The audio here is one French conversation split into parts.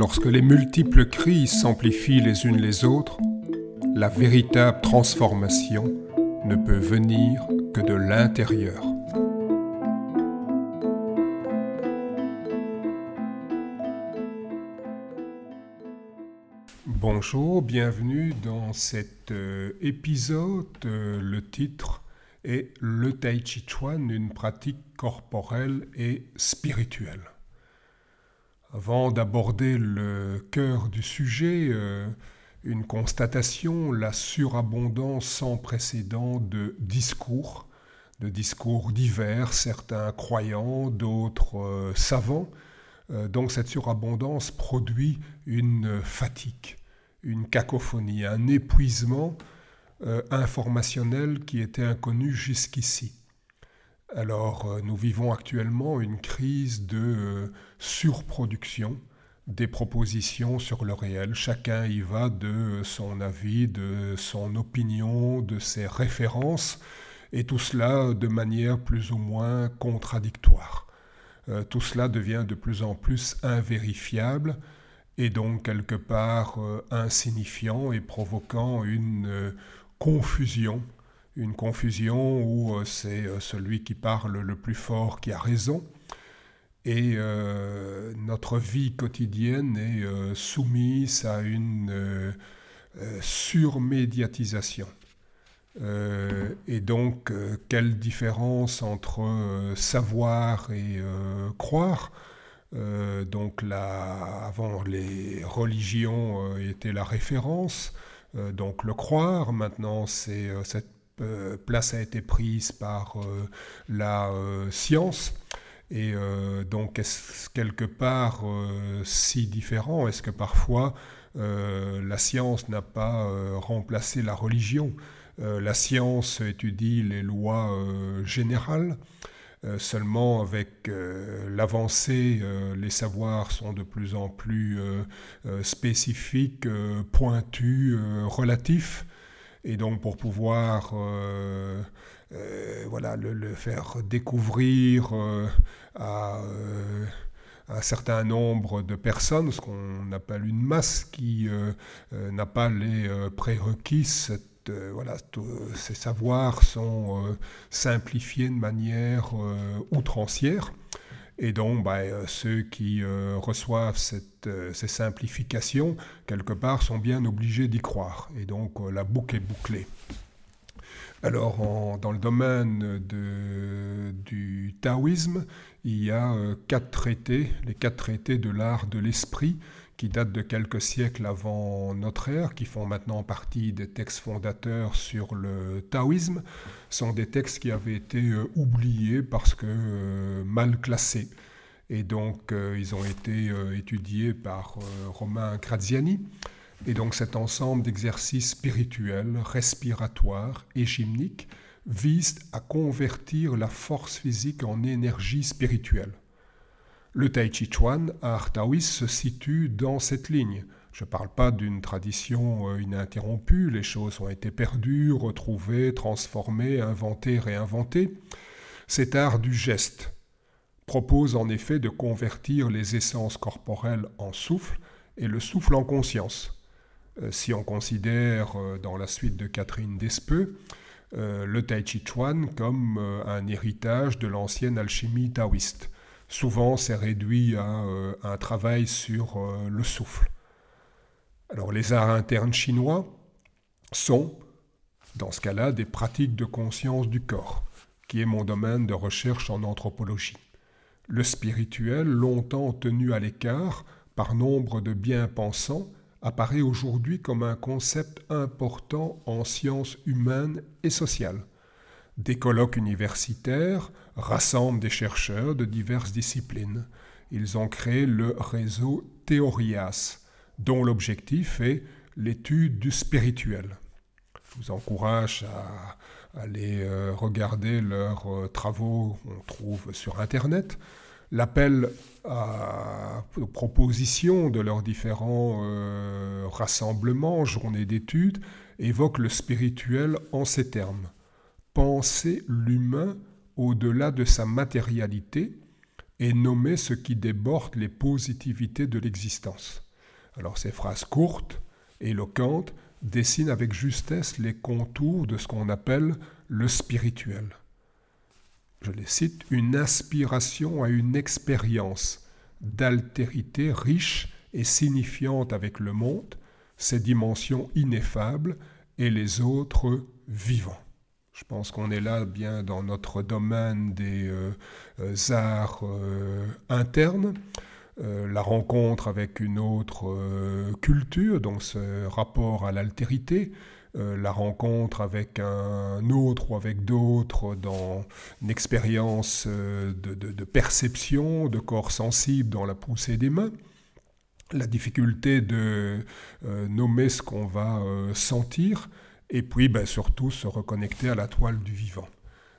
Lorsque les multiples crises s'amplifient les unes les autres, la véritable transformation ne peut venir que de l'intérieur. Bonjour, bienvenue dans cet euh, épisode. Euh, le titre est Le Tai Chi Chuan, une pratique corporelle et spirituelle. Avant d'aborder le cœur du sujet, euh, une constatation, la surabondance sans précédent de discours, de discours divers, certains croyants, d'autres euh, savants. Euh, donc cette surabondance produit une fatigue, une cacophonie, un épuisement informationnel qui était inconnu jusqu'ici. Alors, euh, nous vivons actuellement une crise de euh, surproduction des propositions sur le réel. Chacun y va de son avis, de son opinion, de ses références, et tout cela de manière plus ou moins contradictoire. Euh, tout cela devient de plus en plus invérifiable et donc quelque part insignifiant et provoquant une confusion une confusion où euh, c'est euh, celui qui parle le plus fort qui a raison. Et euh, notre vie quotidienne est soumise à une surmédiatisation. et donc, quelle différence entre savoir et croire? Donc là, avant, les religions étaient la référence. donc le croire, maintenant, c'est cette euh, place a été prise par euh, la euh, science. Et donc, est-ce quelque part si différent Est-ce que parfois la science n'a pas remplacé la religion? La science étudie les lois générales. seulement avec l'avancée, les savoirs sont de plus en plus spécifiques, pointus, relatifs. Et donc pour pouvoir euh, euh, voilà, le, faire découvrir euh, à un certain nombre de personnes, ce qu'on appelle une masse qui n'a pas les prérequis, ces savoirs sont simplifiés de manière outrancière. Et donc, bah, ceux qui reçoivent euh, ces simplifications, quelque part, sont bien obligés d'y croire. Et donc, la boucle est bouclée. Alors, dans le domaine du taoïsme, il y a quatre traités, les quatre traités de l'art de l'esprit, qui datent de quelques siècles avant notre ère, qui font maintenant partie des textes fondateurs sur le taoïsme, sont des textes qui avaient été euh, oubliés parce que euh, mal classés. Et donc, euh, ils ont été étudiés par Romain Graziani. Et donc, cet ensemble d'exercices spirituels, respiratoires et gymniques vise à convertir la force physique en énergie spirituelle. Le Tai Chi Chuan, art taoïste, se situe dans cette ligne. Je ne parle pas d'une tradition euh, ininterrompue, les choses ont été perdues, retrouvées, transformées, inventées, réinventées. Cet art du geste propose en effet de convertir les essences corporelles en souffle et le souffle en conscience. Euh, si on considère, euh, dans la suite de Catherine Despeux, le Tai Chi Chuan comme un héritage de l'ancienne alchimie taoïste souvent c'est réduit à euh, un travail sur euh, le souffle. Alors les arts internes chinois sont, dans ce cas-là, des pratiques de conscience du corps, qui est mon domaine de recherche en anthropologie. Le spirituel, longtemps tenu à l'écart par nombre de bien-pensants, apparaît aujourd'hui comme un concept important en sciences humaines et sociales. Des colloques universitaires rassemblent des chercheurs de diverses disciplines. Ils ont créé le réseau Théorias, dont l'objectif est l'étude du spirituel. Je vous encourage à aller euh, regarder leurs euh, travaux qu'on trouve sur Internet. L'appel aux propositions de leurs différents euh, rassemblements, journées d'études, évoque le spirituel en ces termes penser l'humain au-delà de sa matérialité et nommer ce qui déborde les positivités de l'existence. Alors ces phrases courtes, éloquentes, dessinent avec justesse les contours de ce qu'on appelle le spirituel. Je les cite, une inspiration à une expérience d'altérité riche et signifiante avec le monde, ses dimensions ineffables et les autres vivants. Je pense qu'on est là bien dans notre domaine des euh, euh, arts euh, internes, la rencontre avec une autre culture, donc ce rapport à l'altérité, la rencontre avec un autre ou avec d'autres dans une expérience de, de, perception, de corps sensible dans la poussée des mains, la difficulté de nommer ce qu'on va sentir, et puis ben, surtout se reconnecter à la toile du vivant.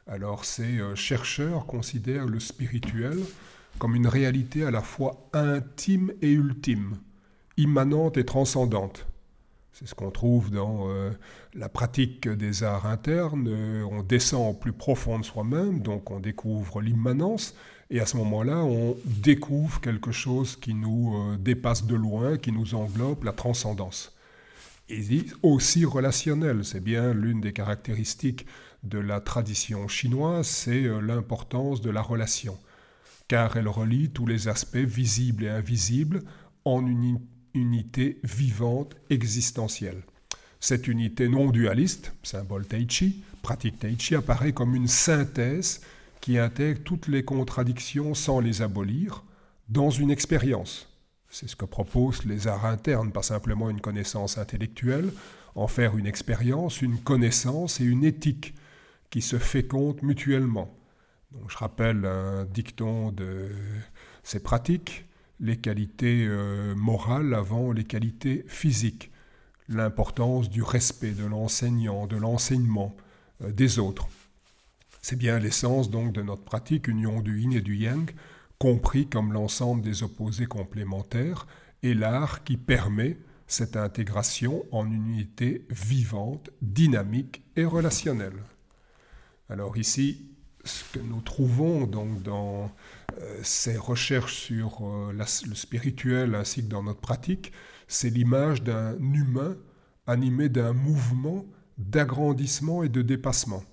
Alors ces euh, chercheurs considèrent le spirituel comme une réalité à la fois intime et ultime, immanente et transcendante. C'est ce qu'on trouve dans euh, la pratique des arts internes. Euh, on descend au plus profond de soi-même, donc on découvre l'immanence, et à ce moment-là, on découvre quelque chose qui nous dépasse de loin, qui nous englobe, la transcendance et aussi relationnel. C'est bien l'une des caractéristiques de la tradition chinoise, c'est euh, l'importance de la relation, car elle relie tous les aspects visibles et invisibles en une unité vivante existentielle. Cette unité non dualiste, symbole Tai Chi, pratique Tai Chi, apparaît comme une synthèse qui intègre toutes les contradictions sans les abolir dans une expérience c'est ce que proposent les arts internes, pas simplement une connaissance intellectuelle, en faire une expérience, une connaissance et une éthique qui se fécondent mutuellement. Je rappelle un dicton de ces pratiques, les qualités euh, morales avant les qualités physiques, l'importance du respect de l'enseignant, de l'enseignement euh, des autres. C'est bien l'essence donc de notre pratique, union du yin et du yang, compris comme l'ensemble des opposés complémentaires, et l'art qui permet cette intégration en une unité vivante, dynamique et relationnelle. Alors ici, ce que nous trouvons donc dans euh, ces recherches sur euh, le spirituel ainsi que dans notre pratique, c'est l'image d'un humain animé d'un mouvement d'agrandissement et de dépassement.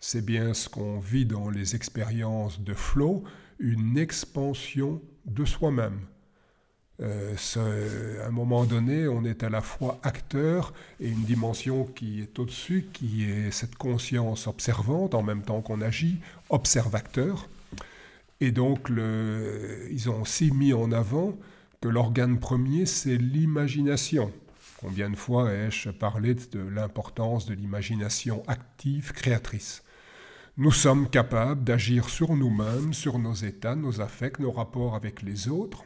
C'est bien ce qu'on vit dans les expériences de flow, une expansion de soi-même. Euh, à un moment donné, on est à la fois acteur et une dimension qui est au-dessus, qui est cette conscience observante en même temps qu'on agit, observateur. Et donc, ils ont aussi mis en avant que l'organe premier, c'est l'imagination. Combien de fois ai-je parlé de l'importance de l'imagination active, créatrice? Nous sommes capables d'agir sur nous-mêmes, sur nos états, nos affects, nos rapports avec les autres.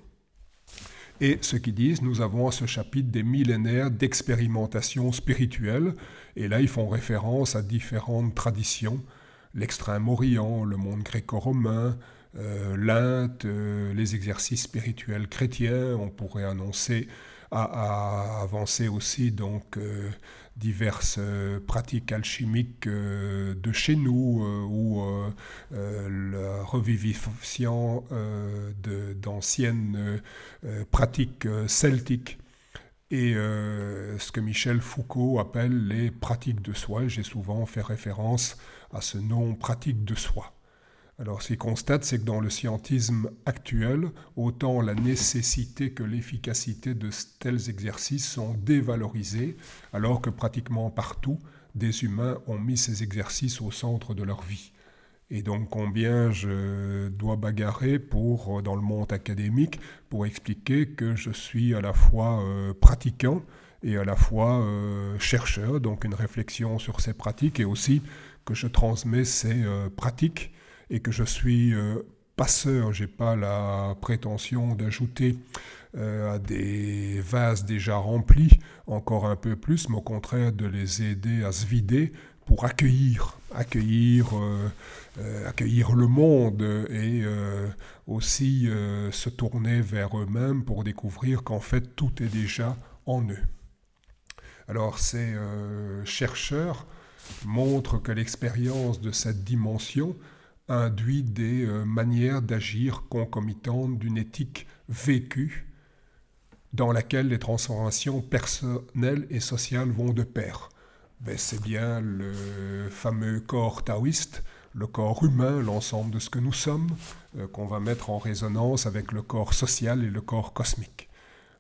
Et ce qu'ils disent, nous avons à ce chapitre des millénaires d'expérimentation spirituelle, et là ils font référence à différentes traditions, l'Extrême-Orient, le monde gréco-romain, euh, l'Inde, euh, les exercices spirituels chrétiens, on pourrait annoncer à, avancer aussi donc euh, diverses euh, pratiques alchimiques euh, de chez nous ou la revivification d'anciennes pratiques celtiques et ce que Michel Foucault appelle les pratiques de soi. J'ai souvent fait référence à ce nom pratique de soi. Alors, ce qu'il constate, c'est que dans le scientisme actuel, autant la nécessité que l'efficacité de tels exercices sont dévalorisés, alors que pratiquement partout, des humains ont mis ces exercices au centre de leur vie. Et donc combien je dois bagarrer pour, dans le monde académique pour expliquer que je suis à la fois euh, pratiquant et à la fois euh, chercheur, donc une réflexion sur ces pratiques et aussi que je transmets ces euh, pratiques et que je suis euh, passeur, je n'ai pas la prétention d'ajouter euh, à des vases déjà remplis encore un peu plus, mais au contraire de les aider à se vider pour accueillir, accueillir, euh, accueillir le monde et aussi se tourner vers eux-mêmes pour découvrir qu'en fait tout est déjà en eux. Alors ces chercheurs montrent que l'expérience de cette dimension induit des euh, manières d'agir concomitantes d'une éthique vécue dans laquelle les transformations personnelles et sociales vont de pair. Ben, c'est bien le fameux corps taoïste, le corps humain, l'ensemble de ce que nous sommes, euh, qu'on va mettre en résonance avec le corps social et le corps cosmique.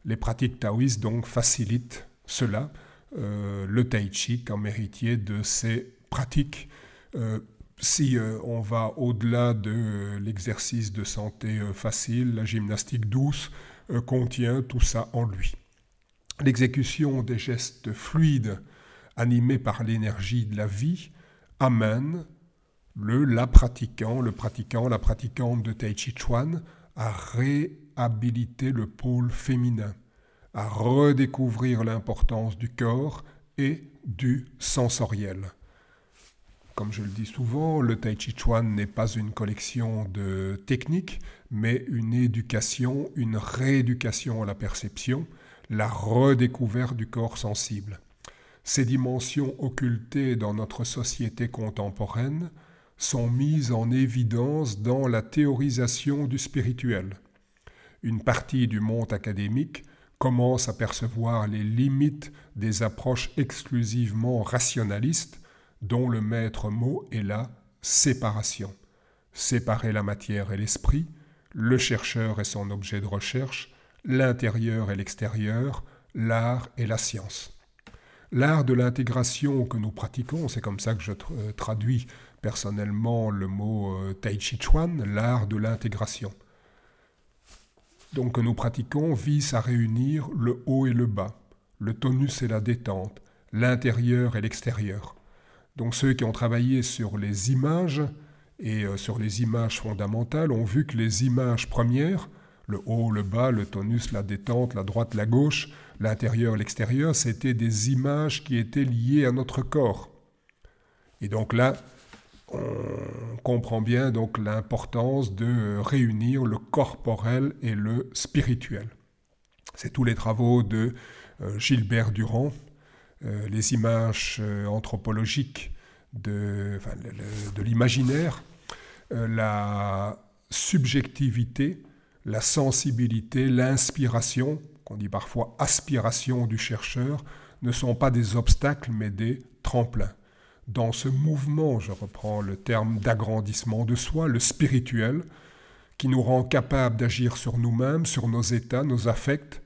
Les pratiques taoïstes donc facilitent cela, euh, le tai chi comme héritier de ces pratiques. Si on va au-delà de l'exercice de santé facile, la gymnastique douce contient tout ça en lui. L'exécution des gestes fluides animés par l'énergie de la vie amène le la pratiquant, le pratiquant, la pratiquante de Tai Chi Chuan à réhabiliter le pôle féminin, à redécouvrir l'importance du corps et du sensoriel. Comme je le dis souvent, le Tai Chi Chuan n'est pas une collection de techniques, mais une éducation, une rééducation à la perception, la redécouverte du corps sensible. Ces dimensions occultées dans notre société contemporaine sont mises en évidence dans la théorisation du spirituel. Une partie du monde académique commence à percevoir les limites des approches exclusivement rationalistes dont le maître mot est la séparation. Séparer la matière et l'esprit, le chercheur et son objet de recherche, l'intérieur et l'extérieur, l'art et la science. L'art de l'intégration que nous pratiquons, c'est comme ça que je euh, traduis personnellement le mot euh, Tai Chi Chuan, l'art de l'intégration. Donc que nous pratiquons vise à réunir le haut et le bas, le tonus et la détente, l'intérieur et l'extérieur. Donc ceux qui ont travaillé sur les images et euh, sur les images fondamentales ont vu que les images premières, le haut, le bas, le tonus, la détente, la droite, la gauche, l'intérieur, l'extérieur, c'était des images qui étaient liées à notre corps. Et donc là, on comprend bien donc l'importance de réunir le corporel et le spirituel. C'est tous les travaux de euh, Gilbert Durand, euh, les images euh, anthropologiques de, l'imaginaire, la subjectivité, la sensibilité, l'inspiration, qu'on dit parfois aspiration du chercheur, ne sont pas des obstacles mais des tremplins. Dans ce mouvement, je reprends le terme d'agrandissement de soi, le spirituel, qui nous rend capables d'agir sur nous-mêmes, sur nos états, nos affects,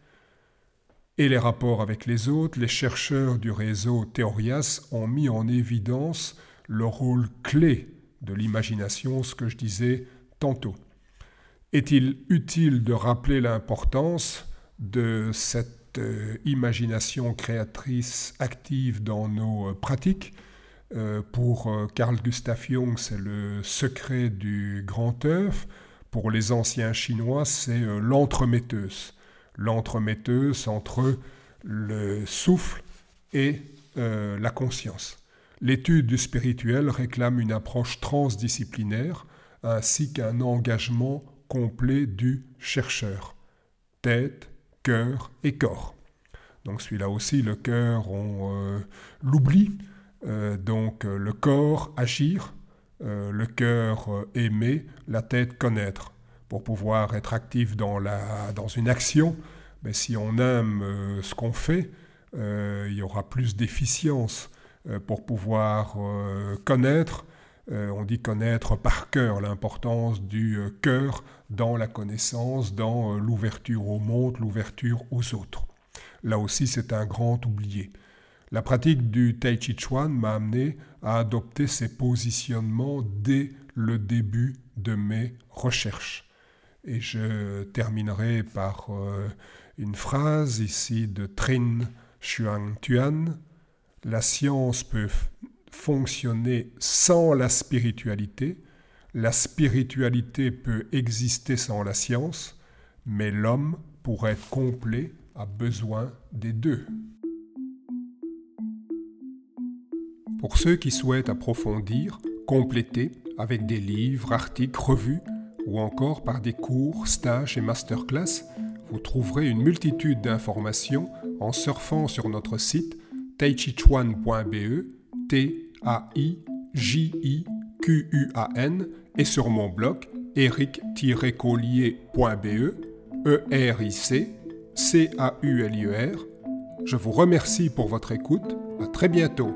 et les rapports avec les autres, les chercheurs du réseau Théorias ont mis en évidence le rôle clé de l'imagination, ce que je disais tantôt. Est-il utile de rappeler l'importance de cette euh, imagination créatrice active dans nos euh, pratiques? Euh, pour Carl Gustav Jung, c'est le secret du grand œuf. Pour les anciens chinois, c'est l'entremetteuse. L'entremetteuse entre le souffle et la conscience. L'étude du spirituel réclame une approche transdisciplinaire ainsi qu'un engagement complet du chercheur. Tête, cœur et corps. Donc celui-là aussi, le cœur, on euh, l'oublie. Euh, donc euh, le corps, agir, le cœur, aimer, la tête, connaître. Pour pouvoir être actif dans, une action, mais si on aime ce qu'on fait, il y aura plus d'efficience. pour pouvoir connaître, on dit connaître par cœur l'importance du cœur dans la connaissance, dans euh, l'ouverture au monde, l'ouverture aux autres. Là aussi, c'est un grand oublié. La pratique du Tai Chi Chuan m'a amené à adopter ces positionnements dès le début de mes recherches. Et je terminerai par euh, une phrase ici de Trin Xuan Tuan. La science peut fonctionner sans la spiritualité, la spiritualité peut exister sans la science, mais l'homme, pour être complet, a besoin des deux. Pour ceux qui souhaitent approfondir, compléter avec des livres, articles, revues, ou encore par des cours, stages et masterclass, vous trouverez une multitude d'informations en surfant sur notre site taichichuan.be, T-A-I-J-I-Q-U-A-N, et sur mon blog eric-collier.be, E-R-I-C, C-A-U-L-I-E-R. Je vous remercie pour votre écoute. À très bientôt.